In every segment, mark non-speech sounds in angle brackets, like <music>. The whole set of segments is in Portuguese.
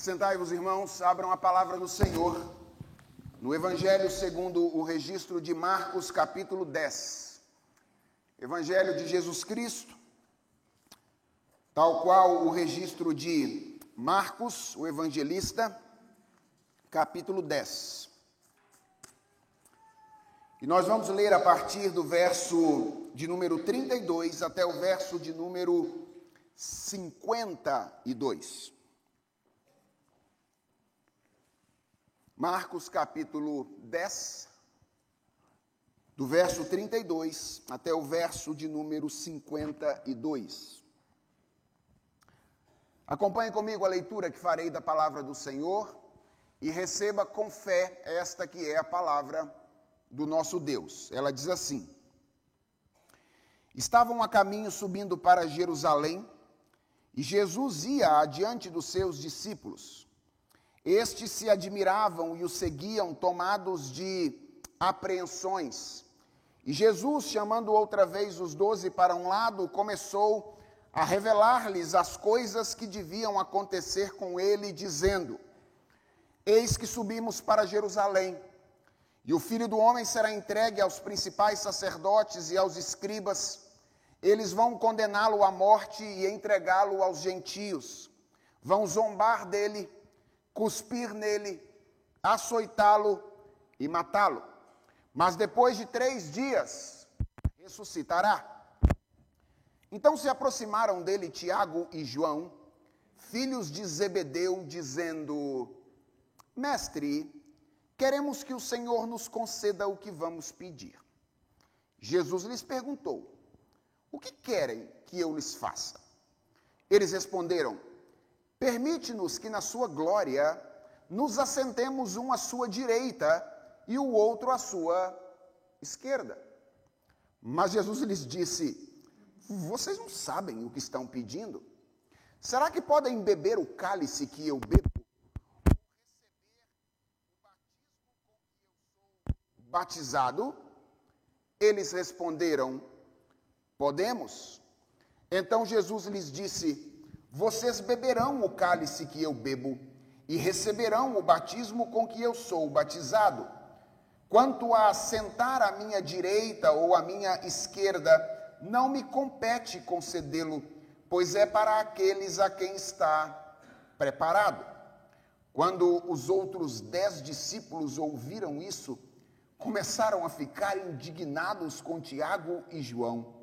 Assentai-vos, irmãos, abram a palavra do Senhor no Evangelho segundo o registro de Marcos, capítulo 10. Evangelho de Jesus Cristo, tal qual o registro de Marcos, o evangelista, capítulo 10. E nós vamos ler a partir do verso de número 32 até o verso de número 52. Marcos capítulo 10, do verso 32 até o verso de número 52. Acompanhe comigo a leitura que farei da palavra do Senhor e receba com fé esta que é a palavra do nosso Deus. Ela diz assim: Estavam a caminho subindo para Jerusalém e Jesus ia adiante dos seus discípulos. Estes se admiravam e o seguiam, tomados de apreensões. E Jesus, chamando outra vez os doze para um lado, começou a revelar-lhes as coisas que deviam acontecer com ele, dizendo: Eis que subimos para Jerusalém, e o filho do homem será entregue aos principais sacerdotes e aos escribas. Eles vão condená-lo à morte e entregá-lo aos gentios. Vão zombar dele cuspir nele, açoitá-lo e matá-lo. Mas depois de três dias, ressuscitará. Então se aproximaram dele Tiago e João, filhos de Zebedeu, dizendo: Mestre, queremos que o Senhor nos conceda o que vamos pedir. Jesus lhes perguntou: O que querem que eu lhes faça? Eles responderam: Permite-nos que na sua glória nos assentemos um à sua direita e o outro à sua esquerda. Mas Jesus lhes disse: Vocês não sabem o que estão pedindo? Será que podem beber o cálice que eu bebo? Batizado? Eles responderam: Podemos. Então Jesus lhes disse: vocês beberão o cálice que eu bebo e receberão o batismo com que eu sou batizado. Quanto a sentar à minha direita ou à minha esquerda, não me compete concedê-lo, pois é para aqueles a quem está preparado. Quando os outros dez discípulos ouviram isso, começaram a ficar indignados com Tiago e João.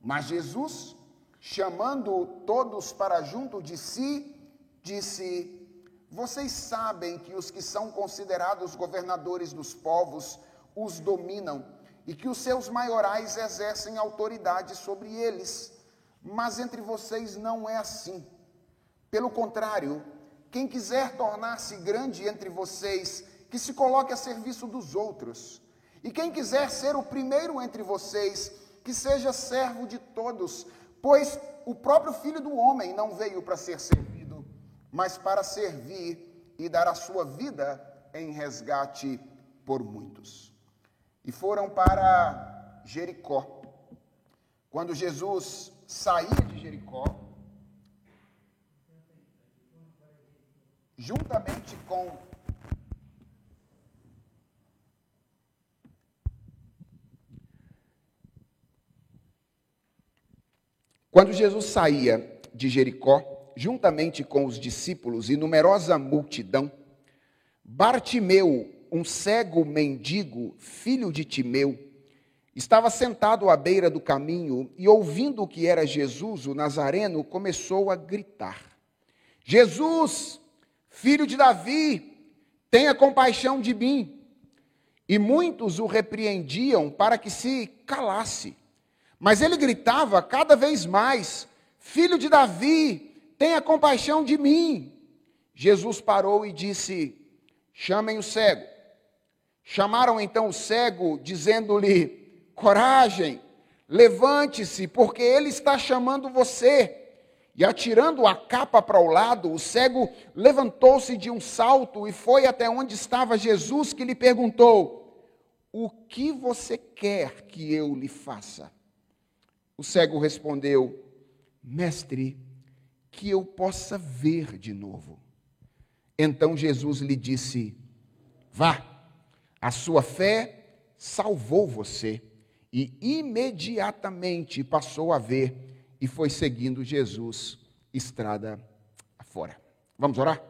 Mas Jesus chamando todos para junto de si, disse: Vocês sabem que os que são considerados governadores dos povos os dominam e que os seus maiorais exercem autoridade sobre eles. Mas entre vocês não é assim. Pelo contrário, quem quiser tornar-se grande entre vocês, que se coloque a serviço dos outros. E quem quiser ser o primeiro entre vocês, que seja servo de todos, Pois o próprio Filho do Homem não veio para ser servido, mas para servir e dar a sua vida em resgate por muitos. E foram para Jericó. Quando Jesus saía de Jericó, juntamente com Quando Jesus saía de Jericó, juntamente com os discípulos e numerosa multidão, Bartimeu, um cego mendigo, filho de Timeu, estava sentado à beira do caminho e, ouvindo que era Jesus, o Nazareno, começou a gritar: Jesus, filho de Davi, tenha compaixão de mim. E muitos o repreendiam para que se calasse. Mas ele gritava cada vez mais: Filho de Davi, tenha compaixão de mim. Jesus parou e disse: Chamem o cego. Chamaram então o cego, dizendo-lhe: Coragem, levante-se, porque ele está chamando você. E atirando a capa para o lado, o cego levantou-se de um salto e foi até onde estava Jesus, que lhe perguntou: O que você quer que eu lhe faça? O cego respondeu: Mestre, que eu possa ver de novo. Então Jesus lhe disse: Vá, a sua fé salvou você. E imediatamente passou a ver e foi seguindo Jesus estrada afora. Vamos orar?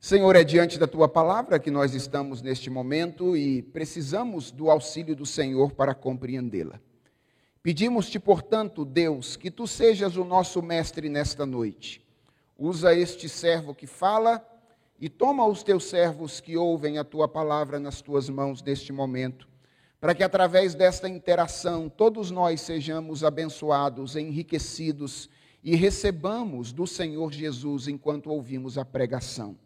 Senhor, é diante da tua palavra que nós estamos neste momento e precisamos do auxílio do Senhor para compreendê-la. Pedimos-te, portanto, Deus, que tu sejas o nosso mestre nesta noite. Usa este servo que fala e toma os teus servos que ouvem a tua palavra nas tuas mãos neste momento, para que através desta interação todos nós sejamos abençoados, enriquecidos e recebamos do Senhor Jesus enquanto ouvimos a pregação.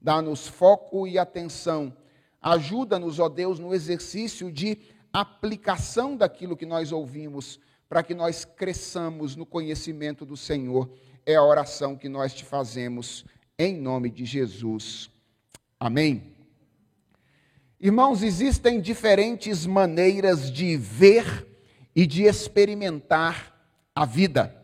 Dá-nos foco e atenção. Ajuda-nos, ó Deus, no exercício de aplicação daquilo que nós ouvimos, para que nós cresçamos no conhecimento do Senhor. É a oração que nós te fazemos em nome de Jesus. Amém. Irmãos, existem diferentes maneiras de ver e de experimentar a vida.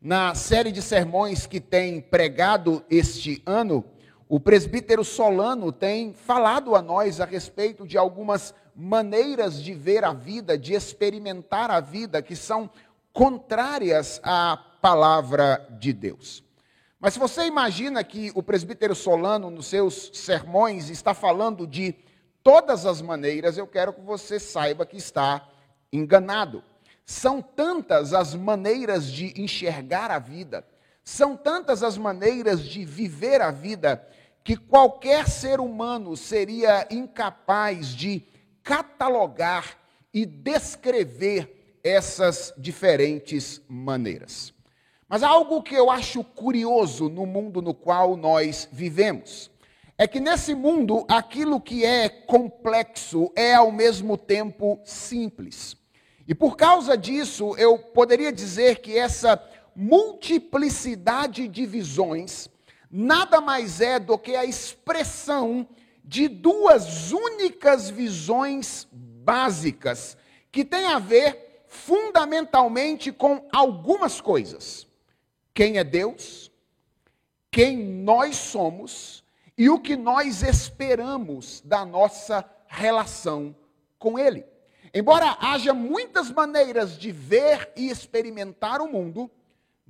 Na série de sermões que tem pregado este ano, o presbítero Solano tem falado a nós a respeito de algumas maneiras de ver a vida, de experimentar a vida, que são contrárias à palavra de Deus. Mas se você imagina que o presbítero Solano, nos seus sermões, está falando de todas as maneiras, eu quero que você saiba que está enganado. São tantas as maneiras de enxergar a vida, são tantas as maneiras de viver a vida, que qualquer ser humano seria incapaz de catalogar e descrever essas diferentes maneiras. Mas algo que eu acho curioso no mundo no qual nós vivemos é que nesse mundo aquilo que é complexo é ao mesmo tempo simples. E por causa disso, eu poderia dizer que essa multiplicidade de visões nada mais é do que a expressão de duas únicas visões básicas que têm a ver fundamentalmente com algumas coisas quem é Deus, quem nós somos e o que nós esperamos da nossa relação com Ele. Embora haja muitas maneiras de ver e experimentar o mundo,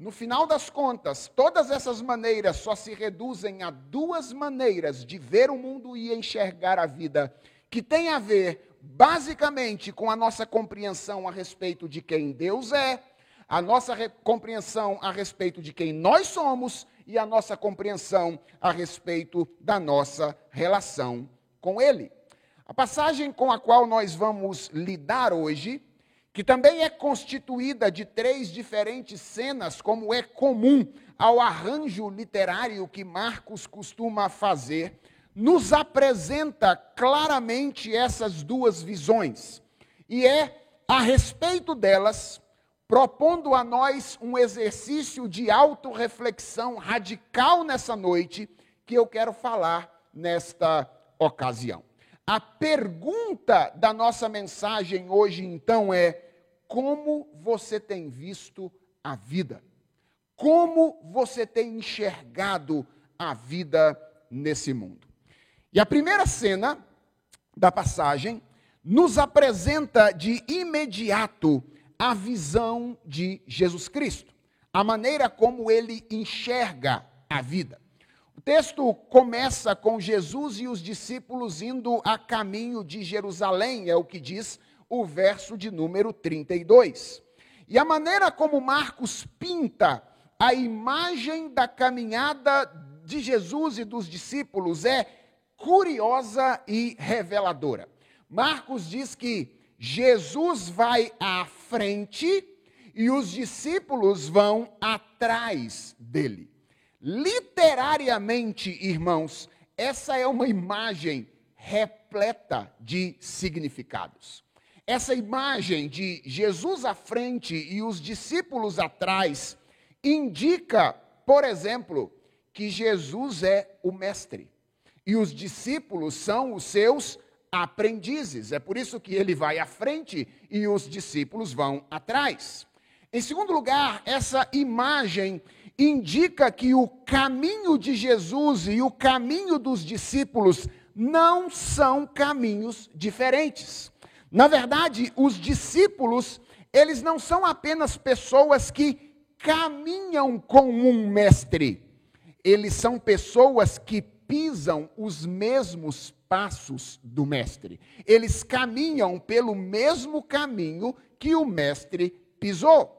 no final das contas, todas essas maneiras só se reduzem a duas maneiras de ver o mundo e enxergar a vida, que tem a ver basicamente com a nossa compreensão a respeito de quem Deus é a nossa compreensão a respeito de quem nós somos e a nossa compreensão a respeito da nossa relação com Ele. A passagem com a qual nós vamos lidar hoje, que também é constituída de três diferentes cenas, como é comum ao arranjo literário que Marcos costuma fazer, nos apresenta claramente essas duas visões. E é a respeito delas propondo a nós um exercício de autorreflexão radical nessa noite, que eu quero falar nesta ocasião. A pergunta da nossa mensagem hoje, então, é: como você tem visto a vida? Como você tem enxergado a vida nesse mundo? E a primeira cena da passagem nos apresenta de imediato a visão de Jesus Cristo, a maneira como ele enxerga a vida. O texto começa com Jesus e os discípulos indo a caminho de Jerusalém, é o que diz o verso de número 32. E a maneira como Marcos pinta a imagem da caminhada de Jesus e dos discípulos é curiosa e reveladora. Marcos diz que Jesus vai à frente e os discípulos vão atrás dele. Literariamente, irmãos, essa é uma imagem repleta de significados. Essa imagem de Jesus à frente e os discípulos atrás indica, por exemplo, que Jesus é o mestre e os discípulos são os seus aprendizes. É por isso que ele vai à frente e os discípulos vão atrás. Em segundo lugar, essa imagem indica que o caminho de Jesus e o caminho dos discípulos não são caminhos diferentes. Na verdade, os discípulos, eles não são apenas pessoas que caminham com um mestre. Eles são pessoas que pisam os mesmos passos do mestre. Eles caminham pelo mesmo caminho que o mestre pisou.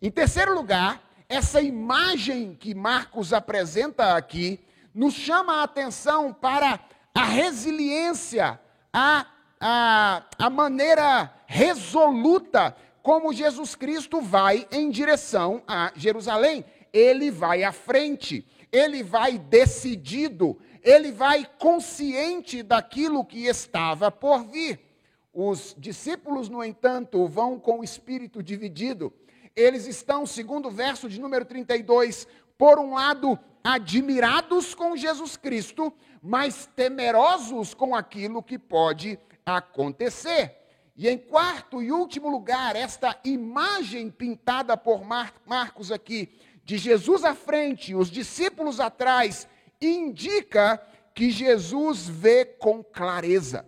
Em terceiro lugar, essa imagem que Marcos apresenta aqui nos chama a atenção para a resiliência, a, a, a maneira resoluta como Jesus Cristo vai em direção a Jerusalém. Ele vai à frente, ele vai decidido, ele vai consciente daquilo que estava por vir. Os discípulos, no entanto, vão com o espírito dividido. Eles estão, segundo o verso de número 32, por um lado, admirados com Jesus Cristo, mas temerosos com aquilo que pode acontecer. E em quarto e último lugar, esta imagem pintada por Mar Marcos aqui, de Jesus à frente, os discípulos atrás, indica que Jesus vê com clareza.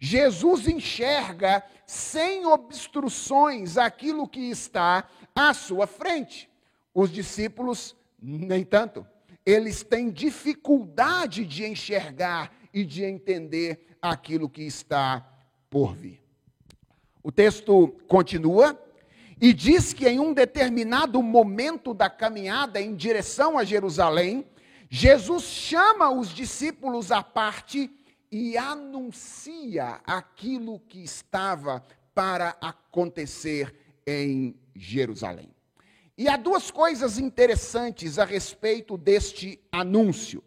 Jesus enxerga sem obstruções aquilo que está à sua frente. Os discípulos, nem tanto eles têm dificuldade de enxergar e de entender aquilo que está por vir. O texto continua e diz que em um determinado momento da caminhada em direção a Jerusalém, Jesus chama os discípulos à parte e anuncia aquilo que estava para acontecer em Jerusalém. E há duas coisas interessantes a respeito deste anúncio.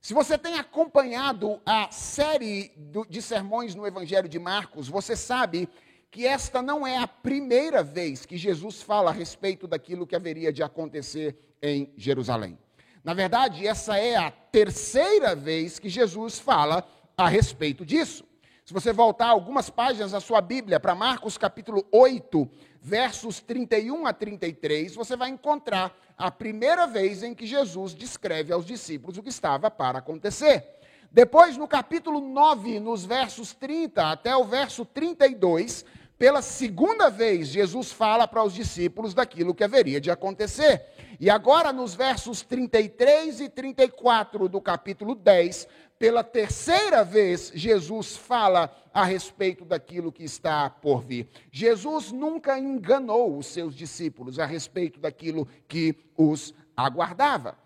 Se você tem acompanhado a série de sermões no Evangelho de Marcos, você sabe que esta não é a primeira vez que Jesus fala a respeito daquilo que haveria de acontecer em Jerusalém. Na verdade, essa é a terceira vez que Jesus fala a respeito disso. Se você voltar algumas páginas da sua Bíblia para Marcos capítulo 8, versos 31 a 33, você vai encontrar a primeira vez em que Jesus descreve aos discípulos o que estava para acontecer. Depois, no capítulo 9, nos versos 30 até o verso 32, pela segunda vez, Jesus fala para os discípulos daquilo que haveria de acontecer. E agora, nos versos 33 e 34 do capítulo 10, pela terceira vez, Jesus fala a respeito daquilo que está por vir. Jesus nunca enganou os seus discípulos a respeito daquilo que os aguardava.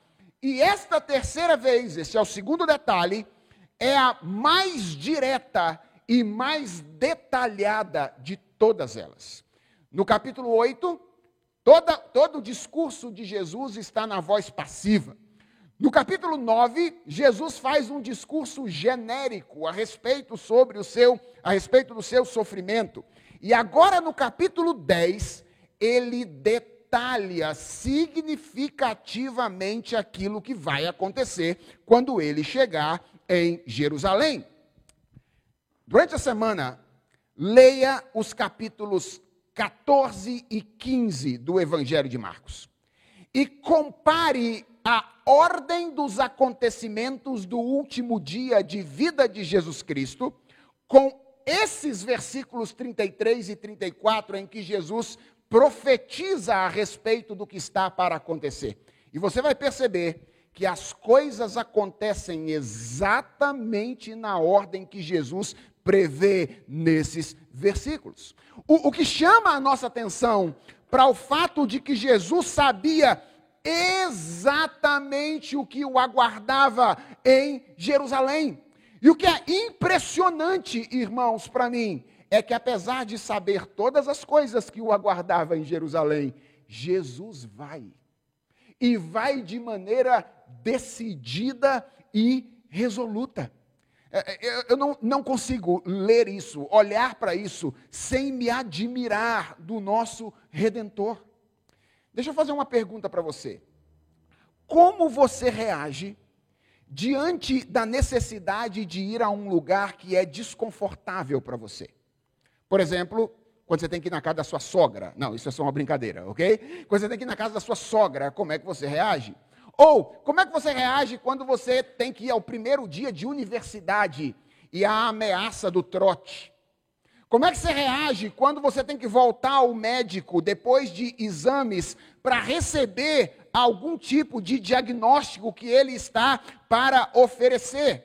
E esta terceira vez, esse é o segundo detalhe, é a mais direta e mais detalhada de todas elas. No capítulo 8, toda, todo o discurso de Jesus está na voz passiva. No capítulo 9, Jesus faz um discurso genérico a respeito sobre o seu, a respeito do seu sofrimento. E agora no capítulo 10, ele detalha significativamente aquilo que vai acontecer quando ele chegar em Jerusalém. Durante a semana, leia os capítulos 14 e 15 do Evangelho de Marcos e compare a ordem dos acontecimentos do último dia de vida de Jesus Cristo com esses versículos 33 e 34 em que Jesus profetiza a respeito do que está para acontecer. E você vai perceber que as coisas acontecem exatamente na ordem que Jesus prevê nesses versículos. O, o que chama a nossa atenção para o fato de que Jesus sabia exatamente o que o aguardava em Jerusalém. E o que é impressionante, irmãos, para mim, é que apesar de saber todas as coisas que o aguardava em Jerusalém, Jesus vai. E vai de maneira decidida e resoluta. É, é, eu não, não consigo ler isso, olhar para isso, sem me admirar do nosso Redentor. Deixa eu fazer uma pergunta para você. Como você reage diante da necessidade de ir a um lugar que é desconfortável para você? Por exemplo, Quando você tem que ir na casa da sua sogra. Não, isso é só uma brincadeira, ok? Quando você tem que ir na casa da sua sogra, como é que você reage? Ou, como é que você reage quando você tem que ir ao primeiro dia de universidade e a ameaça do trote? Como é que você reage quando você tem que voltar ao médico depois de exames para receber algum tipo de diagnóstico que ele está para oferecer?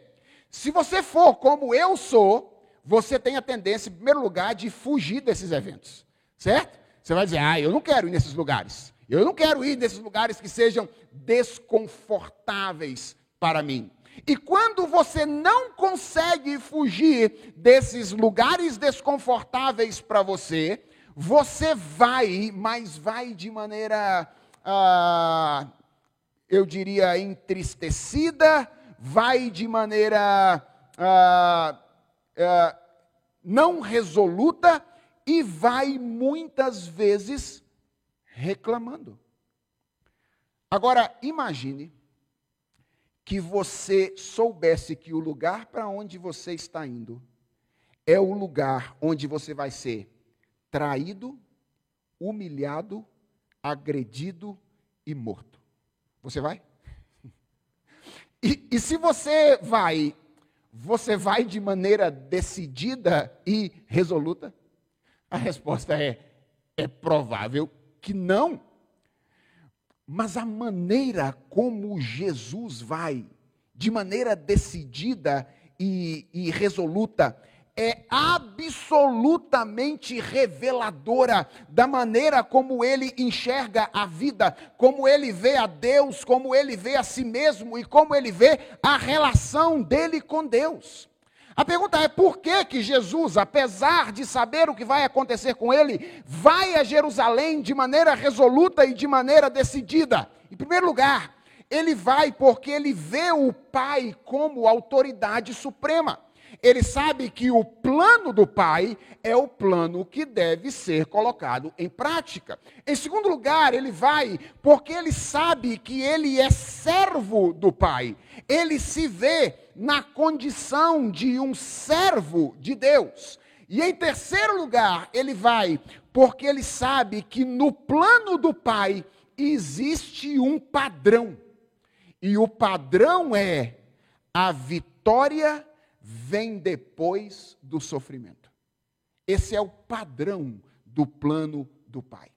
Se você for como eu sou, você tem a tendência, em primeiro lugar, de fugir desses eventos, certo? Você vai dizer, ah, eu não quero ir nesses lugares. Eu não quero ir nesses lugares que sejam desconfortáveis para mim. E quando você não consegue fugir desses lugares desconfortáveis para você, você vai, mas vai de maneira, ah, eu diria, entristecida, vai de maneira ah, ah, não resoluta e vai muitas vezes reclamando. Agora, imagine que você soubesse que o lugar para onde você está indo é o lugar onde você vai ser traído, humilhado, agredido e morto. Você vai? <laughs> E, e, se você vai, você vai de maneira decidida e resoluta? A resposta é: é provável que não. Mas a maneira como Jesus vai, de maneira decidida e, e resoluta, é absolutamente reveladora da maneira como ele enxerga a vida, como ele vê a Deus, como ele vê a si mesmo e como ele vê a relação dele com Deus. A pergunta é por que que Jesus, apesar de saber o que vai acontecer com ele, vai a Jerusalém de maneira resoluta e de maneira decidida? Em primeiro lugar, ele vai porque ele vê o Pai como autoridade suprema. Ele sabe que o plano do Pai é o plano que deve ser colocado em prática. Em segundo lugar, ele vai porque ele sabe que ele é servo do Pai. Ele se vê na condição de um servo de Deus. E em terceiro lugar, ele vai porque ele sabe que no plano do Pai existe um padrão. E o padrão é a vitória vem depois do sofrimento. Esse é o padrão do plano do Pai.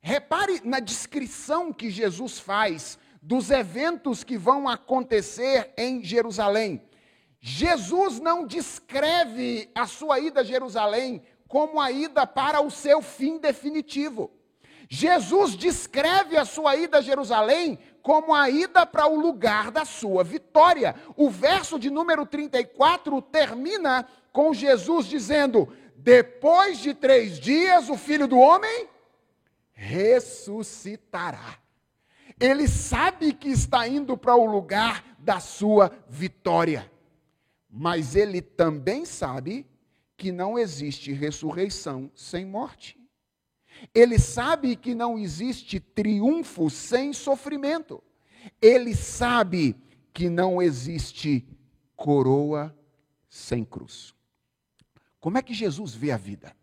Repare na descrição que Jesus faz dos eventos que vão acontecer em Jerusalém. Jesus não descreve a sua ida a Jerusalém como a ida para o seu fim definitivo. Jesus descreve a sua ida a Jerusalém como a ida para o lugar da sua vitória. O verso de número 34 termina com Jesus dizendo: Depois de três dias, o filho do homem ressuscitará. Ele sabe que está indo para o lugar da sua vitória. Mas ele também sabe que não existe ressurreição sem morte. Ele sabe que não existe triunfo sem sofrimento. Ele sabe que não existe coroa sem cruz. Como é que Jesus vê a vida?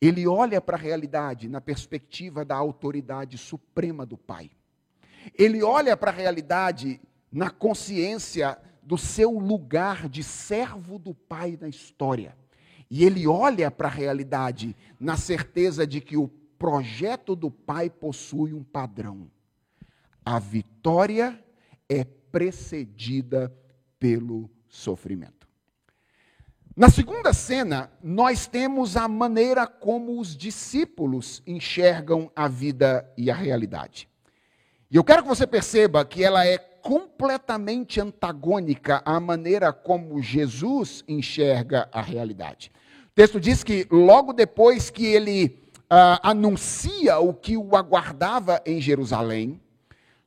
Ele olha para a realidade na perspectiva da autoridade suprema do Pai. Ele olha para a realidade na consciência do seu lugar de servo do Pai na história. E ele olha para a realidade na certeza de que o projeto do Pai possui um padrão. A vitória é precedida pelo sofrimento. Na segunda cena, nós temos a maneira como os discípulos enxergam a vida e a realidade. E eu quero que você perceba que ela é completamente antagônica à maneira como Jesus enxerga a realidade. O texto diz que logo depois que ele uh, anuncia o que o aguardava em Jerusalém,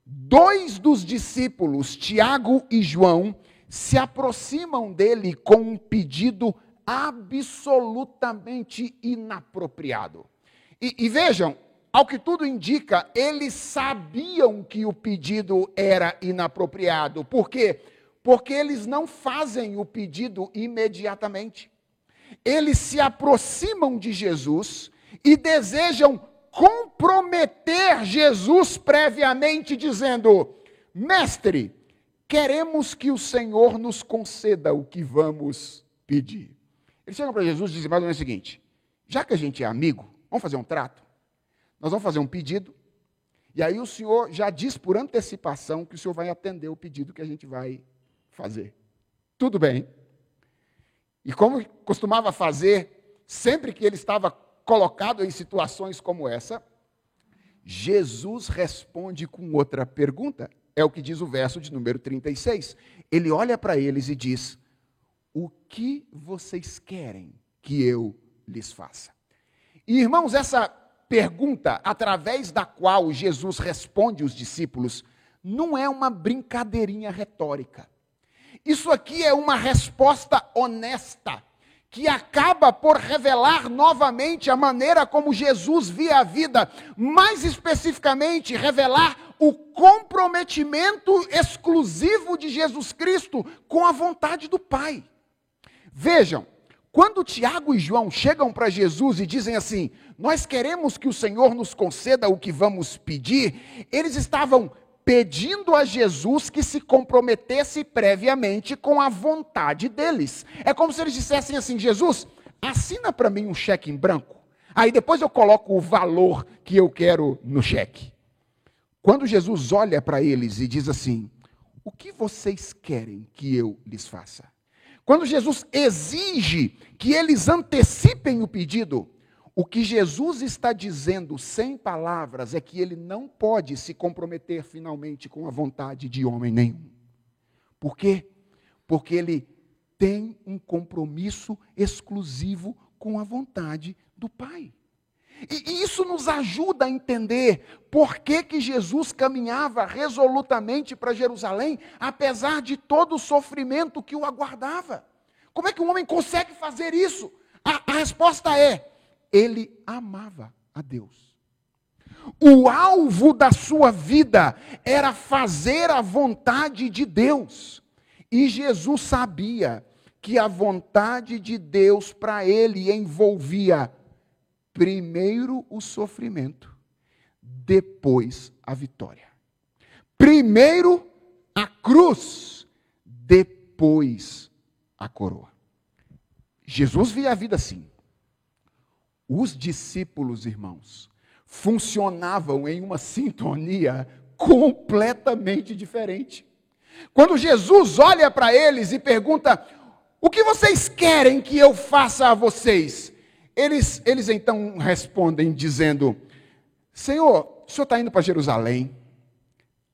dois dos discípulos, Tiago e João, se aproximam dele com um pedido absolutamente inapropriado. E, e vejam, ao que tudo indica, eles sabiam que o pedido era inapropriado. Por quê? Porque eles não fazem o pedido imediatamente. eles se aproximam de Jesus e desejam comprometer Jesus previamente, dizendo: Mestre, queremos que o Senhor nos conceda o que vamos pedir. Eles chegam para Jesus e dizem mais ou menos o seguinte: já que a gente é amigo, vamos fazer um trato? Nós vamos fazer um pedido, e aí o Senhor já diz por antecipação que o Senhor vai atender o pedido que a gente vai fazer. Tudo bem. E como costumava fazer, sempre que ele estava colocado em situações como essa, Jesus responde com outra pergunta. É o que diz o verso de número 36. Ele olha para eles e diz: O que vocês querem que eu lhes faça? E, irmãos, essa pergunta, através da qual Jesus responde os discípulos, não é uma brincadeirinha retórica. Isso aqui é uma resposta honesta, que acaba por revelar novamente a maneira como Jesus via a vida, mais especificamente, revelar o comprometimento exclusivo de Jesus Cristo com a vontade do Pai. Vejam, quando Tiago e João chegam para Jesus e dizem assim: Nós queremos que o Senhor nos conceda o que vamos pedir, eles estavam pedindo a Jesus que se comprometesse previamente com a vontade deles. É como se eles dissessem assim: Jesus, assina para mim um cheque em branco, aí depois eu coloco o valor que eu quero no cheque. Quando Jesus olha para eles e diz assim: O que vocês querem que eu lhes faça? Quando Jesus exige que eles antecipem o pedido, o que Jesus está dizendo sem palavras é que ele não pode se comprometer finalmente com a vontade de homem nenhum. Por quê? Porque ele tem um compromisso exclusivo com a vontade do Pai. E isso nos ajuda a entender por que, que Jesus caminhava resolutamente para Jerusalém, apesar de todo o sofrimento que o aguardava. Como é que um homem consegue fazer isso? A, a resposta é: ele amava a Deus. O alvo da sua vida era fazer a vontade de Deus. E Jesus sabia que a vontade de Deus para ele envolvia primeiro o sofrimento, depois a vitória. Primeiro a cruz, depois a coroa. Jesus via a vida assim. Os discípulos, irmãos, funcionavam em uma sintonia completamente diferente. Quando Jesus olha para eles e pergunta: O que vocês querem que eu faça a vocês? Eles, eles então respondem dizendo: Senhor, o senhor está indo para Jerusalém,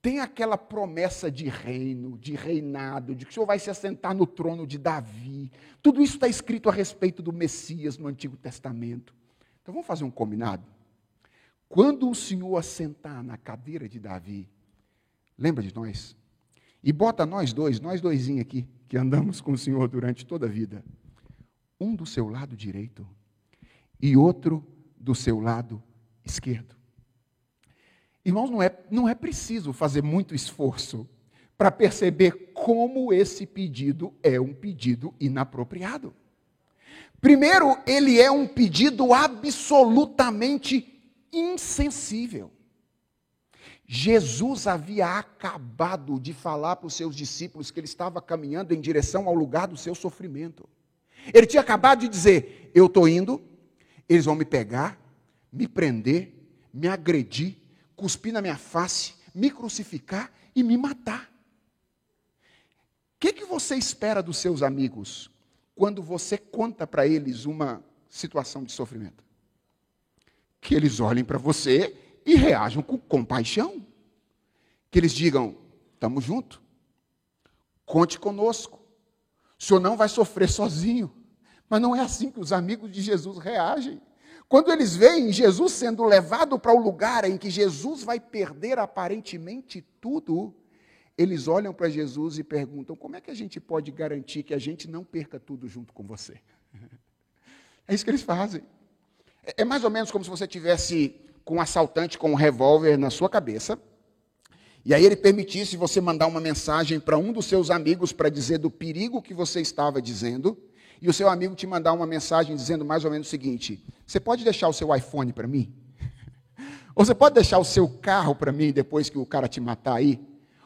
tem aquela promessa de reino, de reinado, de que o senhor vai se assentar no trono de Davi. Tudo isso está escrito a respeito do Messias no Antigo Testamento. Então vamos fazer um combinado? Quando o senhor assentar na cadeira de Davi, lembra de nós? E bota nós dois, nós doisinhos aqui, que andamos com o senhor durante toda a vida. Um do seu lado direito e outro do seu lado esquerdo. Irmãos, não é, não é preciso fazer muito esforço para perceber como esse pedido é um pedido inapropriado. Primeiro, ele é um pedido absolutamente insensível. Jesus havia acabado de falar para os seus discípulos que ele estava caminhando em direção ao lugar do seu sofrimento. Ele tinha acabado de dizer: Eu estou indo, eles vão me pegar, me prender, me agredir, cuspir na minha face, me crucificar e me matar. O que, que você espera dos seus amigos quando você conta para eles uma situação de sofrimento? Que eles olhem para você e reajam com compaixão. Que eles digam: estamos juntos, conte conosco, o senhor não vai sofrer sozinho. Mas não é assim que os amigos de Jesus reagem. Quando eles veem Jesus sendo levado para o lugar em que Jesus vai perder aparentemente tudo, eles olham para Jesus e perguntam: como é que a gente pode garantir que a gente não perca tudo junto com você? <laughs> É isso que eles fazem. É, é mais ou menos como se você tivesse com um assaltante com um revólver na sua cabeça, e aí ele permitisse você mandar uma mensagem para um dos seus amigos para dizer do perigo que você estava dizendo, e o seu amigo te mandar uma mensagem dizendo mais ou menos o seguinte: Você pode deixar o seu iPhone para mim? <laughs> Ou você pode deixar o seu carro para mim depois que o cara te matar aí?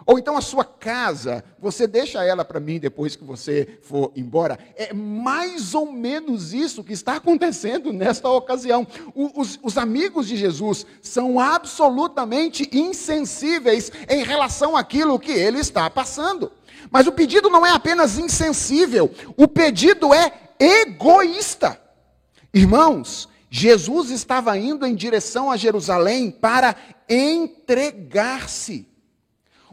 Ou então a sua casa, você deixa ela para mim depois que você for embora. É mais ou menos isso que está acontecendo nesta ocasião. Os, os, amigos de Jesus são absolutamente insensíveis em relação àquilo que ele está passando. Mas o pedido não é apenas insensível, o pedido é egoísta. Irmãos, Jesus estava indo em direção a Jerusalém para entregar-se.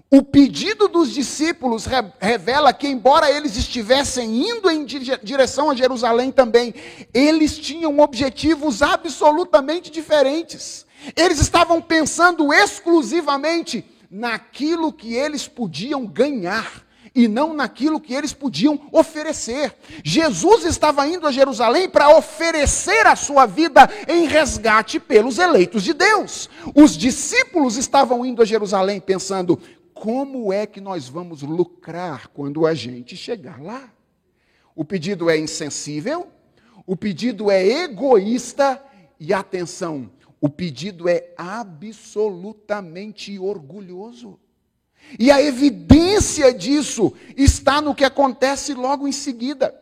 O pedido dos discípulos revela que, embora eles estivessem indo em direção a Jerusalém também, eles tinham objetivos absolutamente diferentes. Eles estavam pensando exclusivamente naquilo que eles podiam ganhar e não naquilo que eles podiam oferecer. Jesus estava indo a Jerusalém para oferecer a sua vida em resgate pelos eleitos de Deus. Os discípulos estavam indo a Jerusalém pensando: como é que nós vamos lucrar quando a gente chegar lá? O pedido é insensível, o pedido é egoísta e atenção, o pedido é absolutamente orgulhoso. E a evidência disso está no que acontece logo em seguida.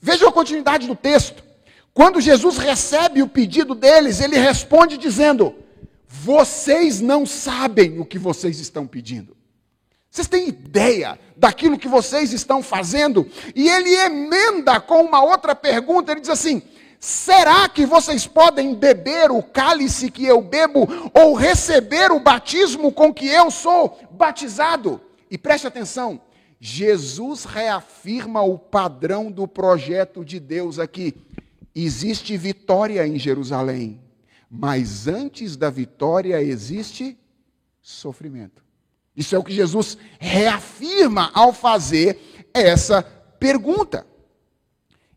Veja a continuidade do texto. Quando Jesus recebe o pedido deles, ele responde dizendo: vocês não sabem o que vocês estão pedindo. Vocês têm ideia daquilo que vocês estão fazendo? E ele emenda com uma outra pergunta: ele diz assim: será que vocês podem beber o cálice que eu bebo, ou receber o batismo com que eu sou batizado? E preste atenção: Jesus reafirma o padrão do projeto de Deus aqui. Existe vitória em Jerusalém. Mas antes da vitória existe sofrimento. Isso é o que Jesus reafirma ao fazer essa pergunta.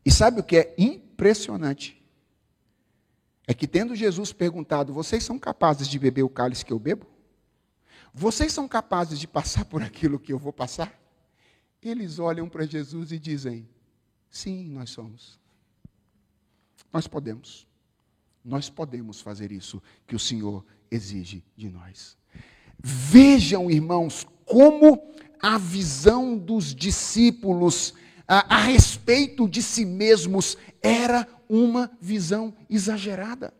E sabe o que é impressionante? É que, tendo Jesus perguntado: Vocês são capazes de beber o cálice que eu bebo? Vocês são capazes de passar por aquilo que eu vou passar? Eles olham para Jesus e dizem: Sim, nós somos. Nós podemos. Nós podemos fazer isso que o Senhor exige de nós. Vejam, irmãos, como a visão dos discípulos a, a respeito de si mesmos era uma visão exagerada.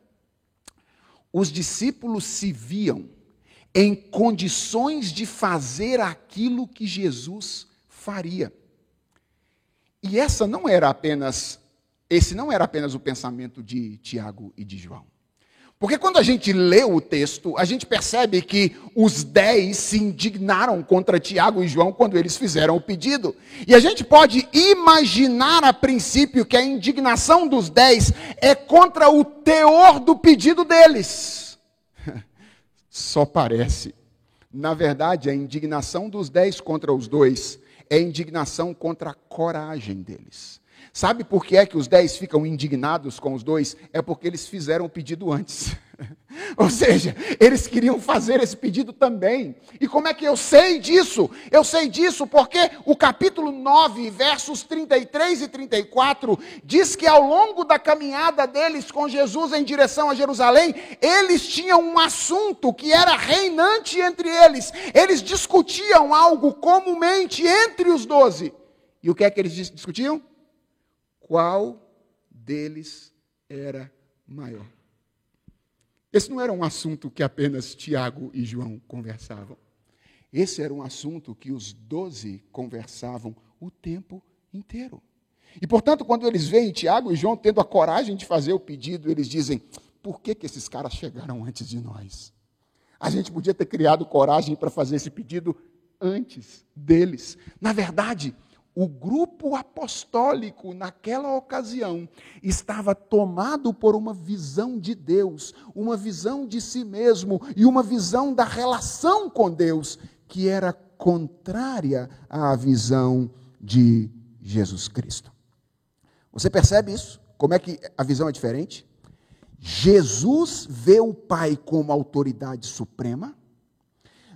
Os discípulos se viam em condições de fazer aquilo que Jesus faria. E essa não era apenas esse não era apenas o pensamento de Tiago e de João. Porque quando a gente lê o texto, a gente percebe que os dez se indignaram contra Tiago e João quando eles fizeram o pedido. E a gente pode imaginar a princípio que a indignação dos dez é contra o teor do pedido deles. <laughs> Só parece. Na verdade, a indignação dos dez contra os dois é indignação contra a coragem deles. Sabe por que é que os dez ficam indignados com os dois? É porque eles fizeram o pedido antes. <laughs> Ou seja, eles queriam fazer esse pedido também. E como é que eu sei disso? Eu sei disso porque o capítulo 9, versos 33 e 34, diz que ao longo da caminhada deles com Jesus em direção a Jerusalém, eles tinham um assunto que era reinante entre eles. Eles discutiam algo comumente entre os doze. E o que é que eles discutiam? Qual deles era maior. Esse não era um assunto que apenas Tiago e João conversavam. Esse era um assunto que os doze conversavam o tempo inteiro. E, portanto, quando eles veem Tiago e João tendo a coragem de fazer o pedido, eles dizem: por que, que esses caras chegaram antes de nós? A gente podia ter criado coragem para fazer esse pedido antes deles. Na verdade, o grupo apostólico, naquela ocasião, estava tomado por uma visão de Deus, uma visão de si mesmo e uma visão da relação com Deus, que era contrária à visão de Jesus Cristo. Você percebe isso? Como é que a visão é diferente? Jesus vê o Pai como autoridade suprema,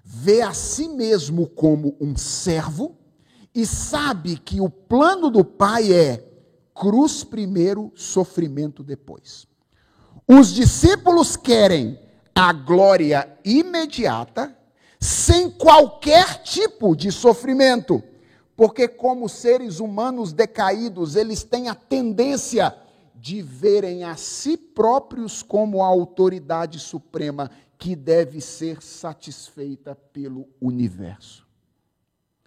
vê a si mesmo como um servo, e sabe que o plano do Pai é cruz primeiro, sofrimento depois. Os discípulos querem a glória imediata, sem qualquer tipo de sofrimento, porque, como seres humanos decaídos, eles têm a tendência de verem a si próprios como a autoridade suprema que deve ser satisfeita pelo universo.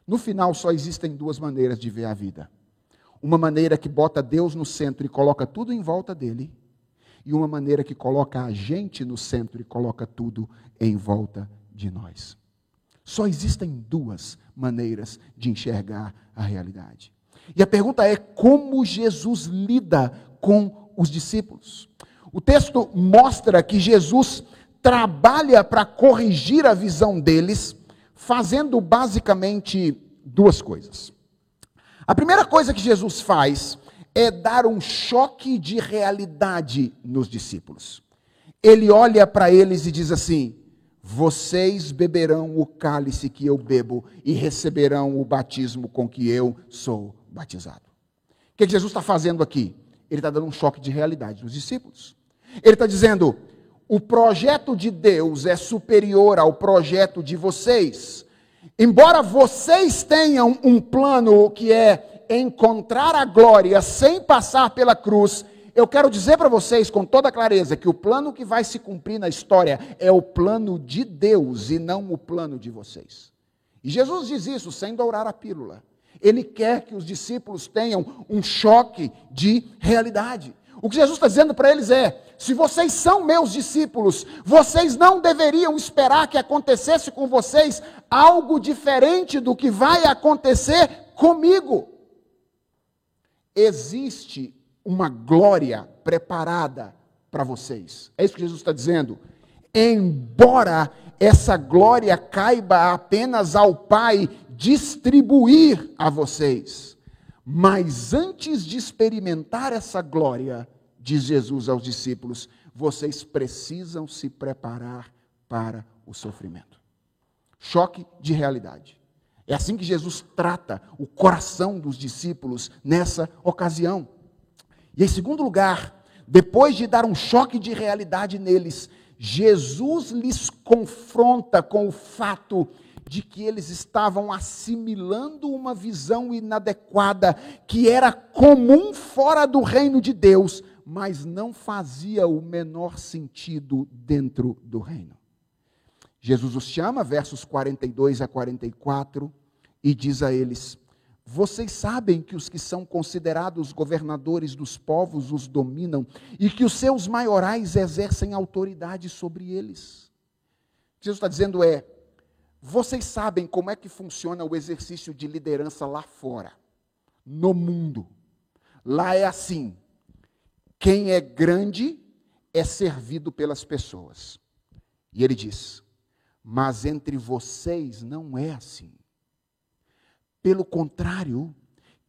No final, só existem duas maneiras de ver a vida: uma maneira que bota Deus no centro e coloca tudo em volta dele, e uma maneira que coloca a gente no centro e coloca tudo em volta de nós. Só existem duas maneiras de enxergar a realidade. E a pergunta é como Jesus lida com os discípulos. O texto mostra que Jesus trabalha para corrigir a visão deles, fazendo basicamente duas coisas. A primeira coisa que Jesus faz é dar um choque de realidade nos discípulos. Ele olha para eles e diz assim: Vocês beberão o cálice que eu bebo e receberão o batismo com que eu sou batizado. O que Jesus está fazendo aqui? Ele está dando um choque de realidade nos discípulos. Ele está dizendo: o projeto de Deus é superior ao projeto de vocês. Embora vocês tenham um plano que é encontrar a glória sem passar pela cruz, eu quero dizer para vocês com toda clareza que o plano que vai se cumprir na história é o plano de Deus e não o plano de vocês. E Jesus diz isso sem dourar a pílula. Ele quer que os discípulos tenham um choque de realidade. O que Jesus está dizendo para eles é: se vocês são meus discípulos, vocês não deveriam esperar que acontecesse com vocês algo diferente do que vai acontecer comigo. Existe uma glória preparada para vocês. É isso que Jesus está dizendo. Embora essa glória caiba apenas ao Pai distribuir a vocês. Mas antes de experimentar essa glória, diz Jesus aos discípulos, vocês precisam se preparar para o sofrimento. Choque de realidade. É assim que Jesus trata o coração dos discípulos nessa ocasião. E em segundo lugar, depois de dar um choque de realidade neles, Jesus lhes confronta com o fato de que eles estavam assimilando uma visão inadequada que era comum fora do reino de Deus, mas não fazia o menor sentido dentro do reino. Jesus os chama, versos 42 a 44, e diz a eles: Vocês sabem que os que são considerados governadores dos povos os dominam e que os seus maiorais exercem autoridade sobre eles. Jesus está dizendo é: vocês sabem como é que funciona o exercício de liderança lá fora, no mundo. Lá é assim: quem é grande é servido pelas pessoas. E ele diz: mas entre vocês não é assim. Pelo contrário,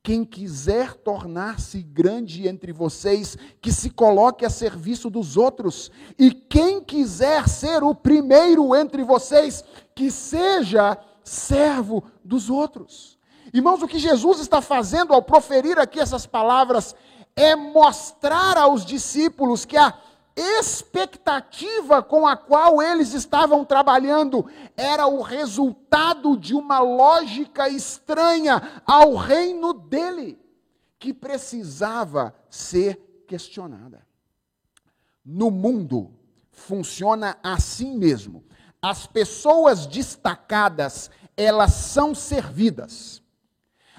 quem quiser tornar-se grande entre vocês, que se coloque a serviço dos outros. E quem quiser ser o primeiro entre vocês, que seja servo dos outros. Irmãos, o que Jesus está fazendo ao proferir aqui essas palavras é mostrar aos discípulos que a expectativa com a qual eles estavam trabalhando era o resultado de uma lógica estranha ao reino dele, que precisava ser questionada. No mundo, funciona assim mesmo. As pessoas destacadas, elas são servidas.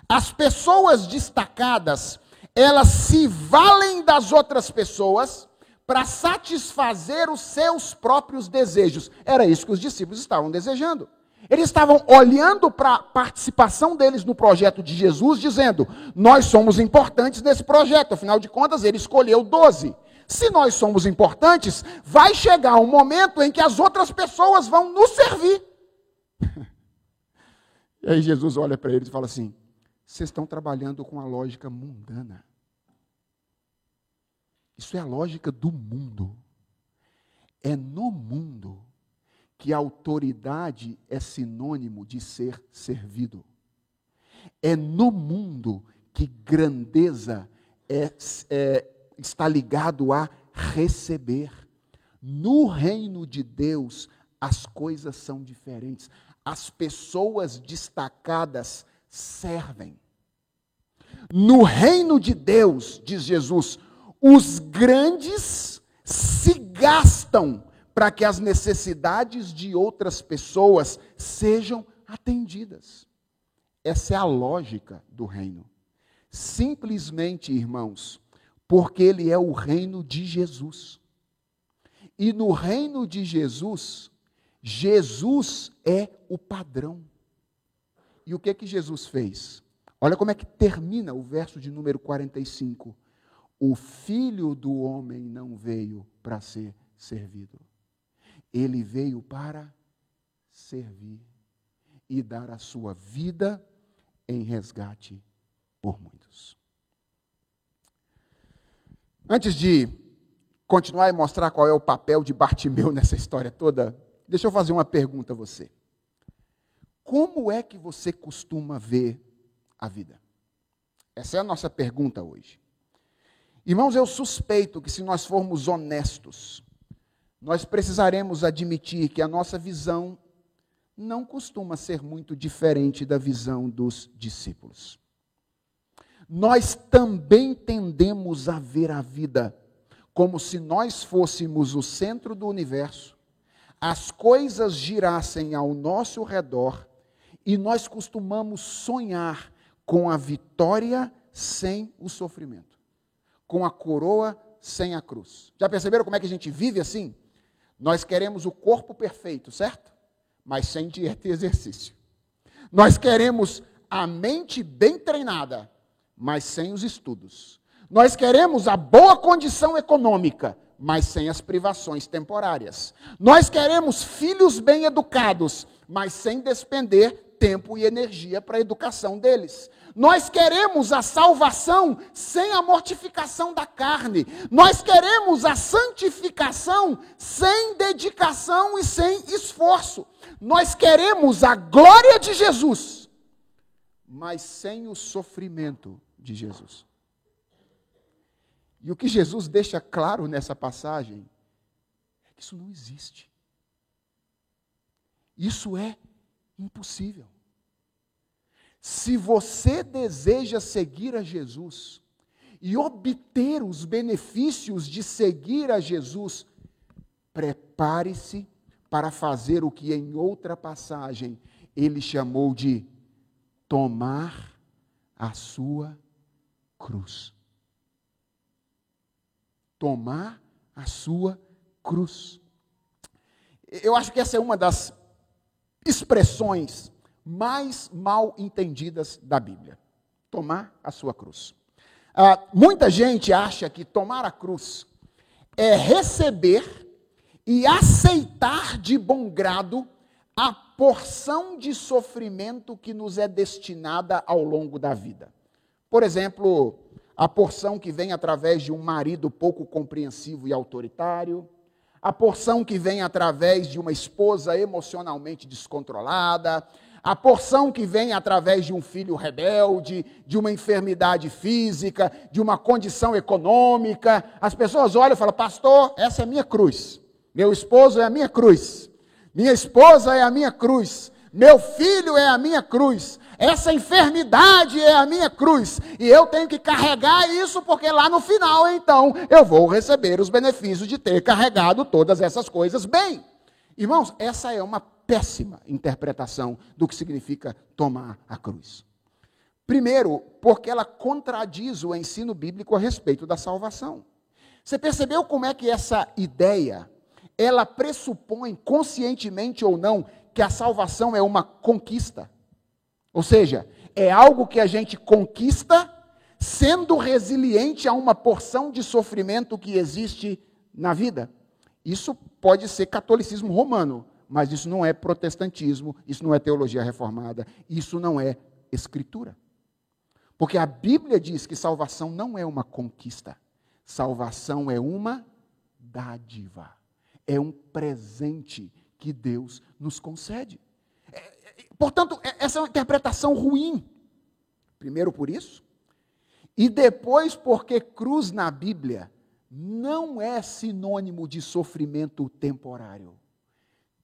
As pessoas destacadas, elas se valem das outras pessoas para satisfazer os seus próprios desejos. Era isso que os discípulos estavam desejando. Eles estavam olhando para a participação deles no projeto de Jesus, dizendo: Nós somos importantes nesse projeto, afinal de contas, ele escolheu doze. Se nós somos importantes, vai chegar um momento em que as outras pessoas vão nos servir. <laughs> e aí Jesus olha para eles e fala assim: Vocês estão trabalhando com a lógica mundana. Isso é a lógica do mundo. É no mundo que a autoridade é sinônimo de ser servido. É no mundo que grandeza é, é, está ligado a receber. No reino de Deus, as coisas são diferentes. As pessoas destacadas servem. No reino de Deus, diz Jesus, os grandes se gastam para que as necessidades de outras pessoas sejam atendidas. Essa é a lógica do reino. Simplesmente, irmãos, porque ele é o reino de Jesus. E no reino de Jesus, Jesus é o padrão. E o que que Jesus fez? Olha como é que termina o verso de número 45. O filho do homem não veio para ser servido. Ele veio para servir e dar a sua vida em resgate por muitos. Antes de continuar e mostrar qual é o papel de Bartimeu <laughs> nessa história toda, deixa eu fazer uma pergunta a você. Como é que você costuma ver a vida? Essa é a nossa pergunta hoje. Irmãos, eu suspeito que se nós formos honestos, nós precisaremos admitir que a nossa visão não costuma ser muito diferente da visão dos discípulos. Nós também tendemos a ver a vida como se nós fôssemos o centro do universo, as coisas girassem ao nosso redor e nós costumamos sonhar com a vitória sem o sofrimento, com a coroa sem a cruz. Já perceberam como é que a gente vive assim? Nós queremos o corpo perfeito, certo? Mas sem dieta e exercício. Nós queremos a mente bem treinada, mas sem os estudos. Nós queremos a boa condição econômica, mas sem as privações temporárias. Nós queremos filhos bem educados, mas sem despender tempo e energia para a educação deles. Nós queremos a salvação sem a mortificação da carne. Nós queremos a santificação sem dedicação e sem esforço. Nós queremos a glória de Jesus, mas sem o sofrimento de Jesus. E o que Jesus deixa claro nessa passagem é que isso não existe. Isso é impossível. Se você deseja seguir a Jesus e obter os benefícios de seguir a Jesus, prepare-se para fazer o que em outra passagem ele chamou de tomar a sua cruz. Tomar a sua cruz. Eu acho que essa é uma das expressões mais mal entendidas da Bíblia. Tomar a sua cruz. Ah, muita gente acha que tomar a cruz é receber e aceitar de bom grado a porção de sofrimento que nos é destinada ao longo da vida. Por exemplo, a porção que vem através de um marido pouco compreensivo e autoritário, a porção que vem através de uma esposa emocionalmente descontrolada, a porção que vem através de um filho rebelde, de uma enfermidade física, de uma condição econômica. As pessoas olham e falam: Pastor, essa é minha cruz. Meu esposo é a minha cruz. Minha esposa é a minha cruz. Meu filho é a minha cruz. Essa enfermidade é a minha cruz. E eu tenho que carregar isso, porque lá no final, então, eu vou receber os benefícios de ter carregado todas essas coisas bem. Irmãos, essa é uma péssima interpretação do que significa tomar a cruz. Primeiro, porque ela contradiz o ensino bíblico a respeito da salvação. Você percebeu como é que essa ideia, ela pressupõe, conscientemente ou não, que a salvação é uma conquista? Ou seja, é algo que a gente conquista sendo resiliente a uma porção de sofrimento que existe na vida. Isso pode ser catolicismo romano, mas isso não é protestantismo, isso não é teologia reformada, isso não é escritura. Porque a Bíblia diz que salvação não é uma conquista, salvação é uma dádiva, é um presente que Deus nos concede. É, é, portanto, é, essa é uma interpretação ruim. Primeiro por isso, E depois, porque cruz na Bíblia não é sinônimo de sofrimento temporário.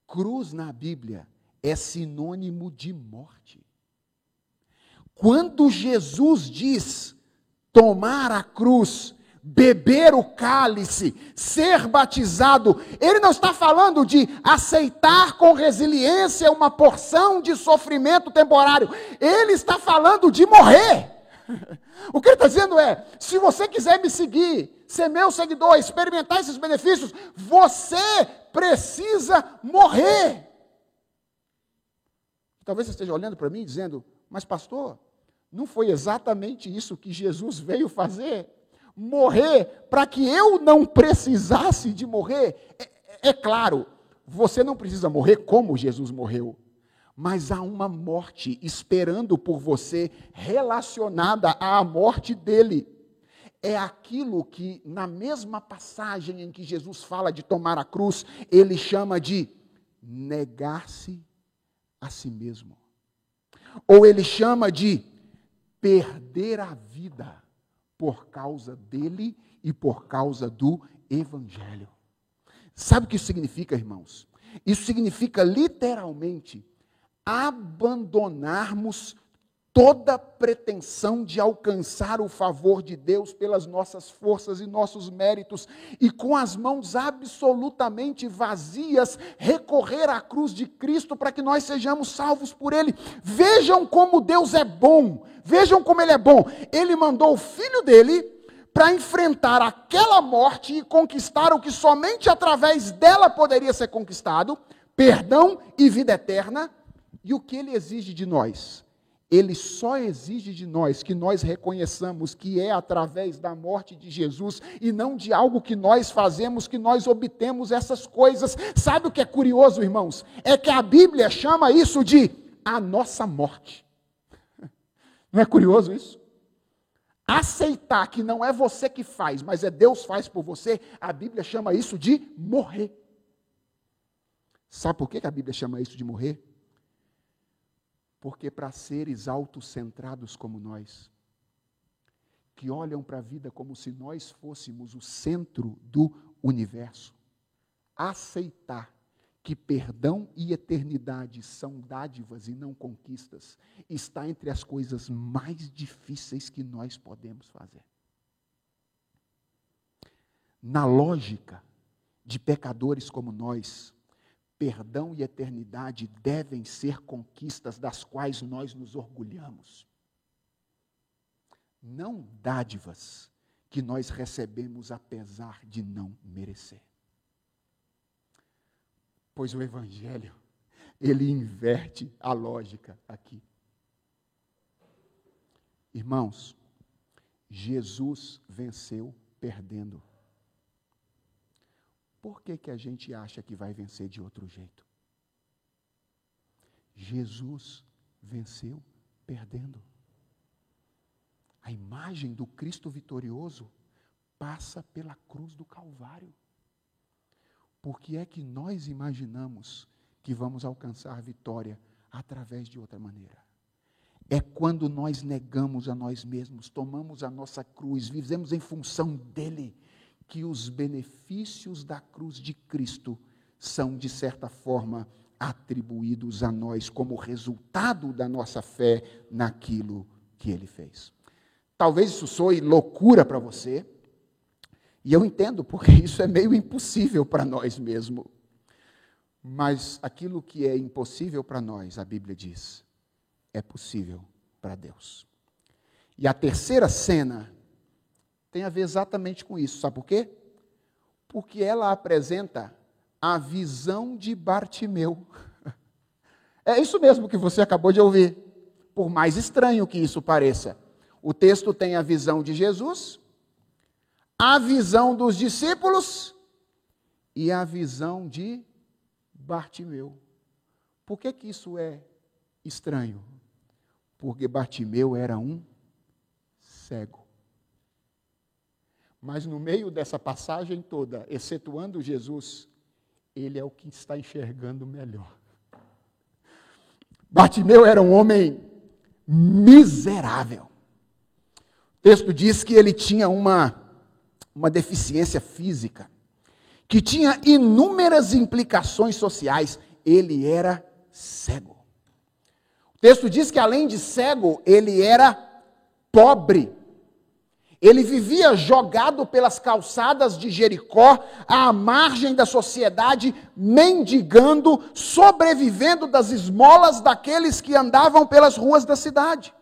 Cruz na Bíblia é sinônimo de morte. Quando Jesus diz tomar a cruz, beber o cálice, ser batizado, ele não está falando de aceitar com resiliência uma porção de sofrimento temporário, ele está falando de morrer. <laughs> O que ele está dizendo é: se você quiser me seguir, ser meu seguidor, experimentar esses benefícios, você precisa morrer. Talvez você esteja olhando para mim dizendo, mas pastor, não foi exatamente isso que Jesus veio fazer? Morrer para que eu não precisasse de morrer? É, é claro, você não precisa morrer como Jesus morreu mas há uma morte esperando por você relacionada à morte dele. É aquilo que, na mesma passagem em que Jesus fala de tomar a cruz, ele chama de negar-se a si mesmo. Ou ele chama de perder a vida por causa dele e por causa do Evangelho. Sabe o que isso significa, irmãos? Isso significa literalmente abandonarmos toda pretensão de alcançar o favor de Deus pelas nossas forças e nossos méritos e com as mãos absolutamente vazias recorrer à cruz de Cristo para que nós sejamos salvos por ele. Vejam como Deus é bom. Vejam como ele é bom. Ele mandou o filho dele para enfrentar aquela morte e conquistar o que somente através dela poderia ser conquistado, perdão e vida eterna e o que ele exige de nós? Ele só exige de nós que nós reconheçamos que é através da morte de Jesus e não de algo que nós fazemos que nós obtemos essas coisas. Sabe o que é curioso, irmãos? É que a Bíblia chama isso de a nossa morte. <laughs> Não é curioso isso? Aceitar que não é você que faz, mas é Deus faz por você, a Bíblia chama isso de morrer. Sabe por que a Bíblia chama isso de morrer? Porque para seres autocentrados como nós, que olham para a vida como se nós fôssemos o centro do universo, aceitar que perdão e eternidade são dádivas e não conquistas, está entre as coisas mais difíceis que nós podemos fazer. Na lógica de pecadores como nós, perdão e eternidade devem ser conquistas das quais nós nos orgulhamos. Não dádivas que nós recebemos apesar de não merecer. Pois o Evangelho, ele inverte a lógica aqui. Irmãos, Jesus venceu perdendo. Por que, que a gente acha que vai vencer de outro jeito? Jesus venceu perdendo. A imagem do Cristo vitorioso passa pela cruz do Calvário. Por que é que nós imaginamos que vamos alcançar vitória através de outra maneira? É quando nós negamos a nós mesmos, tomamos a nossa cruz, vivemos em função dele que os benefícios da cruz de Cristo são, de certa forma, atribuídos a nós como resultado da nossa fé naquilo que ele fez. Talvez isso soe loucura para você, e eu entendo, porque <laughs> isso é meio impossível para nós mesmo. Mas aquilo que é impossível para nós, a Bíblia diz, é possível para Deus. E a terceira cena tem a ver exatamente com isso. Sabe por quê? Porque ela apresenta a visão de Bartimeu. <laughs> É isso mesmo que você acabou de ouvir. Por mais estranho que isso pareça. O texto tem a visão de Jesus, a visão dos discípulos e a visão de Bartimeu. Por que, que isso é estranho? Porque Bartimeu era um cego. Mas no meio dessa passagem toda, excetuando Jesus, ele é o que está enxergando melhor. Bartimeu era um homem miserável. O texto diz que ele tinha uma, uma deficiência física, que tinha inúmeras implicações sociais. Ele era cego. O texto diz que além de cego, ele era pobre. Ele vivia jogado pelas calçadas de Jericó, à margem da sociedade, mendigando, sobrevivendo das esmolas daqueles que andavam pelas ruas da cidade.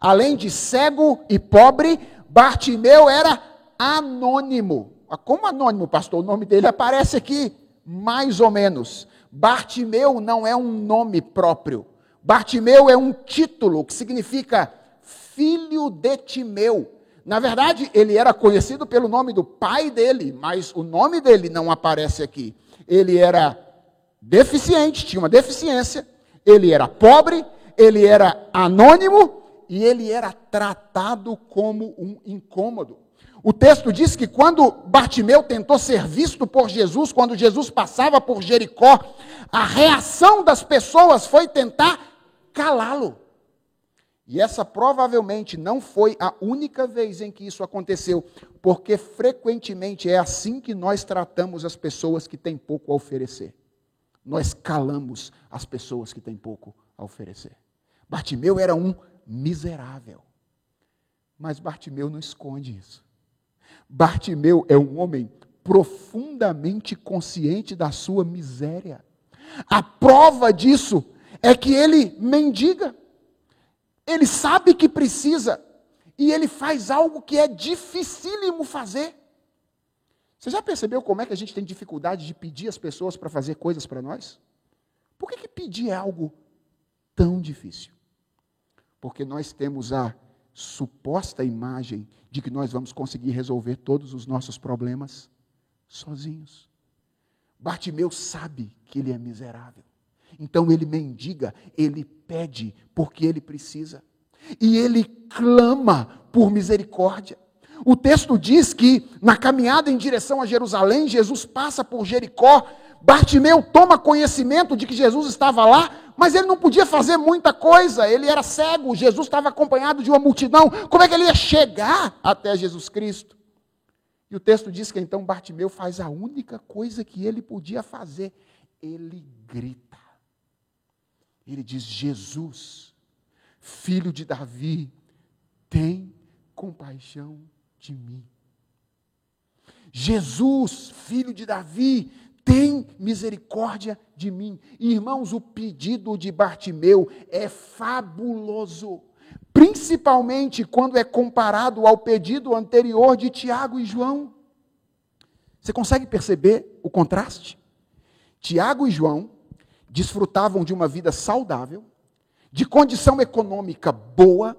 Além de cego e pobre, Bartimeu era anônimo. Ah, como anônimo, pastor? O nome dele aparece aqui, mais ou menos. Bartimeu não é um nome próprio. Bartimeu é um título que significa filho de Timeu. Na verdade, ele era conhecido pelo nome do pai dele, mas o nome dele não aparece aqui. Ele era deficiente, tinha uma deficiência, ele era pobre, ele era anônimo e ele era tratado como um incômodo. O texto diz que quando Bartimeu tentou ser visto por Jesus, quando Jesus passava por Jericó, a reação das pessoas foi tentar calá-lo. E essa provavelmente não foi a única vez em que isso aconteceu, porque frequentemente é assim que nós tratamos as pessoas que têm pouco a oferecer. Nós calamos as pessoas que têm pouco a oferecer. Bartimeu era um miserável. Mas Bartimeu não esconde isso. Bartimeu é um homem profundamente consciente da sua miséria. A prova disso é que ele mendiga. Ele sabe que precisa e ele faz algo que é dificílimo fazer. Você já percebeu como é que a gente tem dificuldade de pedir as pessoas para fazer coisas para nós? Por que, que pedir é algo tão difícil? Porque nós temos a suposta imagem de que nós vamos conseguir resolver todos os nossos problemas sozinhos. Bartimeu sabe que ele é miserável. Então ele mendiga, ele pede porque ele precisa. E ele clama por misericórdia. O texto diz que na caminhada em direção a Jerusalém, Jesus passa por Jericó. Bartimeu toma conhecimento de que Jesus estava lá, mas ele não podia fazer muita coisa, ele era cego, Jesus estava acompanhado de uma multidão. Como é que ele ia chegar até Jesus Cristo? E o texto diz que então Bartimeu faz a única coisa que ele podia fazer: ele grita. Ele diz: Jesus, filho de Davi, tem compaixão de mim. Jesus, filho de Davi, tem misericórdia de mim. Irmãos, o pedido de Bartimeu é fabuloso, principalmente quando é comparado ao pedido anterior de Tiago e João. Você consegue perceber o contraste? Tiago e João desfrutavam de uma vida saudável, de condição econômica boa,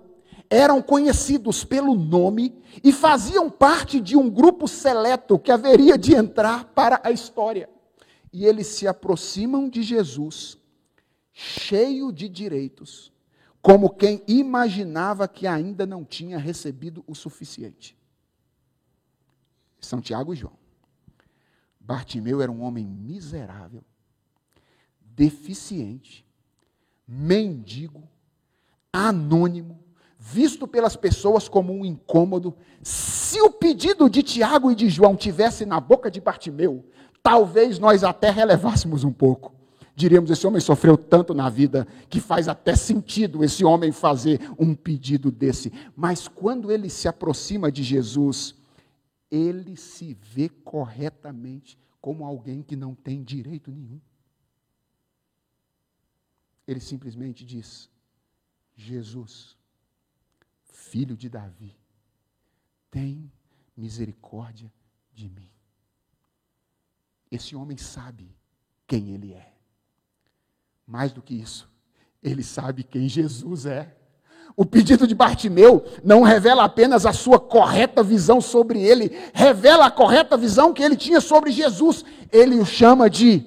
eram conhecidos pelo nome e faziam parte de um grupo seleto que haveria de entrar para a história. E eles se aproximam de Jesus, cheio de direitos, como quem imaginava que ainda não tinha recebido o suficiente. São Tiago e João. Bartimeu era um homem miserável, deficiente, mendigo, anônimo, visto pelas pessoas como um incômodo. Se o pedido de Tiago e de João tivesse na boca de Bartimeu, talvez nós até relevássemos um pouco. Diríamos, esse homem sofreu tanto na vida que faz até sentido esse homem fazer um pedido desse. Mas quando ele se aproxima de Jesus, ele se vê corretamente como alguém que não tem direito nenhum. Ele simplesmente diz: Jesus, filho de Davi, tem misericórdia de mim. Esse homem sabe quem ele é. Mais do que isso, ele sabe quem Jesus é. O pedido de Bartimeu não revela apenas a sua correta visão sobre ele, revela a correta visão que ele tinha sobre Jesus. Ele o chama de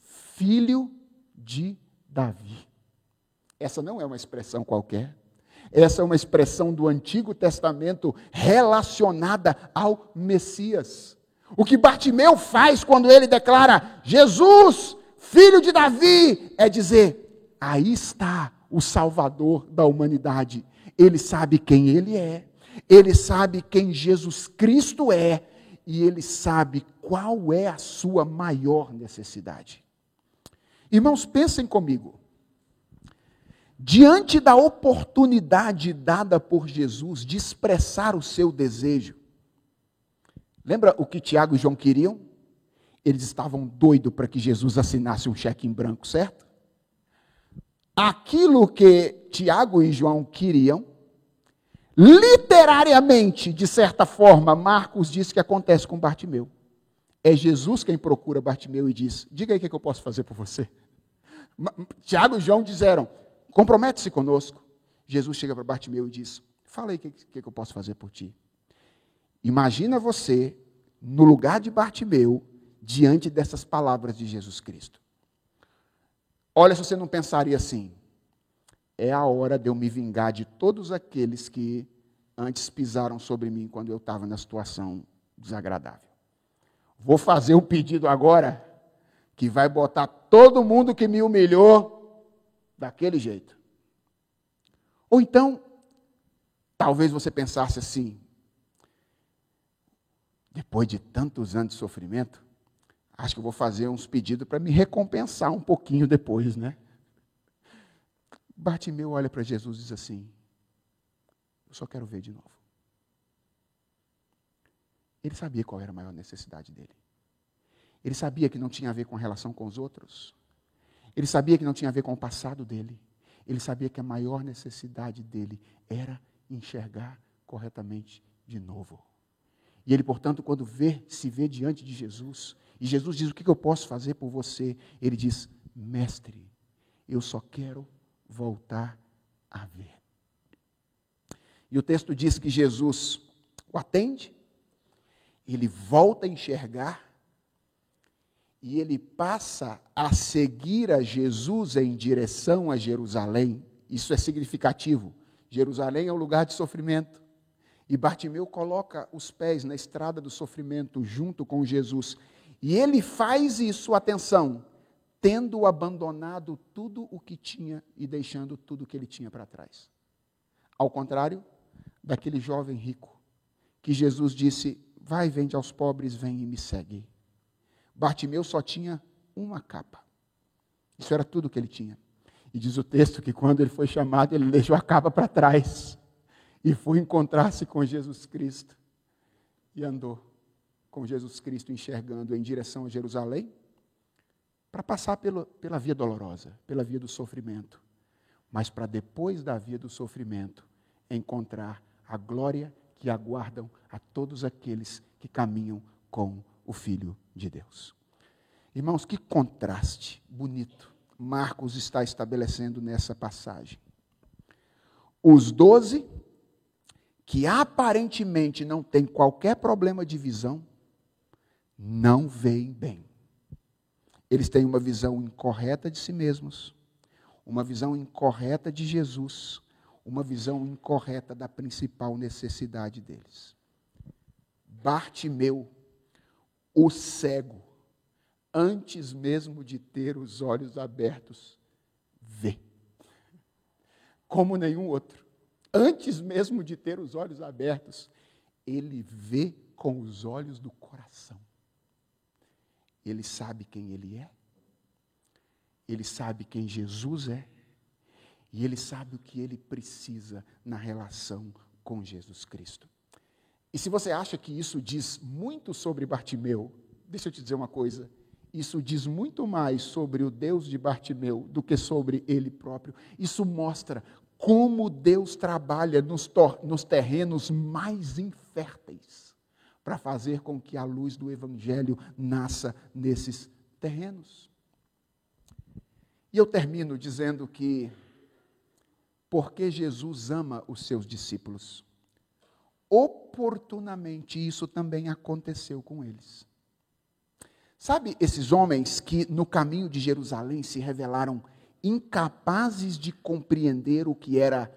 filho de Davi. Essa não é uma expressão qualquer. Essa é uma expressão do Antigo Testamento relacionada ao Messias. O que Bartimeu faz quando ele declara Jesus, filho de Davi, é dizer: aí está o Salvador da humanidade. Ele sabe quem ele é, ele sabe quem Jesus Cristo é e ele sabe qual é a sua maior necessidade. Irmãos, pensem comigo. Diante da oportunidade dada por Jesus de expressar o seu desejo, lembra o que Tiago e João queriam? Eles estavam doidos para que Jesus assinasse um cheque em branco, certo? Aquilo que Tiago e João queriam, literariamente, de certa forma, Marcos diz que acontece com Bartimeu. É Jesus quem procura Bartimeu e diz: Diga aí o que eu posso fazer por você. Tiago e João disseram: Compromete-se conosco. Jesus chega para Bartimeu e diz: Fala aí o que, que eu posso fazer por ti. Imagina você no lugar de Bartimeu, diante dessas palavras de Jesus Cristo. Olha, se você não pensaria assim, é a hora de eu me vingar de todos aqueles que antes pisaram sobre mim quando eu estava na situação desagradável. Vou fazer o pedido agora que vai botar todo mundo que me humilhou daquele jeito. Ou então, talvez você pensasse assim: depois de tantos anos de sofrimento, acho que vou fazer uns pedidos para me recompensar um pouquinho depois, né? Bartimeu olha para Jesus e diz assim: Eu só quero ver de novo. Ele sabia qual era a maior necessidade dele. Ele sabia que não tinha a ver com a relação com os outros. Ele sabia que não tinha a ver com o passado dele. Ele sabia que a maior necessidade dele era enxergar corretamente de novo. E ele, portanto, quando vê, se vê diante de Jesus, e Jesus diz: O que eu posso fazer por você? Ele diz: Mestre, eu só quero voltar a ver. E o texto diz que Jesus o atende, ele volta a enxergar, e ele passa a seguir a Jesus em direção a Jerusalém. Isso é significativo. Jerusalém é um lugar de sofrimento. E Bartimeu coloca os pés na estrada do sofrimento junto com Jesus. E ele faz isso, atenção, tendo abandonado tudo o que tinha e deixando tudo o que ele tinha para trás. Ao contrário daquele jovem rico, que Jesus disse: Vai, vende aos pobres, vem e me segue. Bartimeu só tinha uma capa. Isso era tudo que ele tinha. E diz o texto que quando ele foi chamado, ele deixou a capa para trás e foi encontrar-se com Jesus Cristo e andou com Jesus Cristo enxergando em direção a Jerusalém, para passar pelo, pela via dolorosa, pela via do sofrimento, mas para depois da via do sofrimento encontrar a glória que aguardam a todos aqueles que caminham com o Filho de Deus. Irmãos, que contraste bonito Marcos está estabelecendo nessa passagem. Os doze, que aparentemente não têm qualquer problema de visão, não veem bem. Eles têm uma visão incorreta de si mesmos, uma visão incorreta de Jesus, uma visão incorreta da principal necessidade deles. Bartimeu, o cego, antes mesmo de ter os olhos abertos, vê. Como nenhum outro. Antes mesmo de ter os olhos abertos, ele vê com os olhos do coração. Ele sabe quem ele é, ele sabe quem Jesus é, e ele sabe o que ele precisa na relação com Jesus Cristo. E se você acha que isso diz muito sobre Bartimeu, deixa eu te dizer uma coisa. Isso diz muito mais sobre o Deus de Bartimeu do que sobre ele próprio. Isso mostra como Deus trabalha nos, nos terrenos mais inférteis para fazer com que a luz do Evangelho nasça nesses terrenos. E eu termino dizendo que, porque Jesus ama os seus discípulos, oportunamente isso também aconteceu com eles. Sabe esses homens que no caminho de Jerusalém se revelaram incapazes de compreender o que era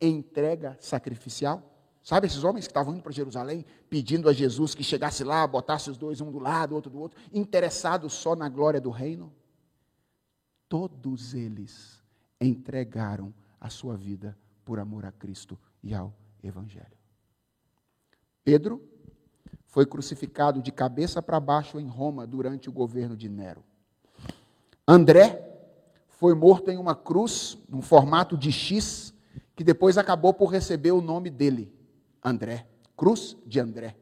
entrega sacrificial? Sabe esses homens que estavam indo para Jerusalém, pedindo a Jesus que chegasse lá, botasse os dois um do lado, outro do outro, interessados só na glória do reino? Todos eles entregaram a sua vida por amor a Cristo e ao Evangelho. Pedro foi crucificado de cabeça para baixo em Roma durante o governo de Nero. André foi morto em uma cruz, num formato de X, que depois acabou por receber o nome dele, André, cruz de André.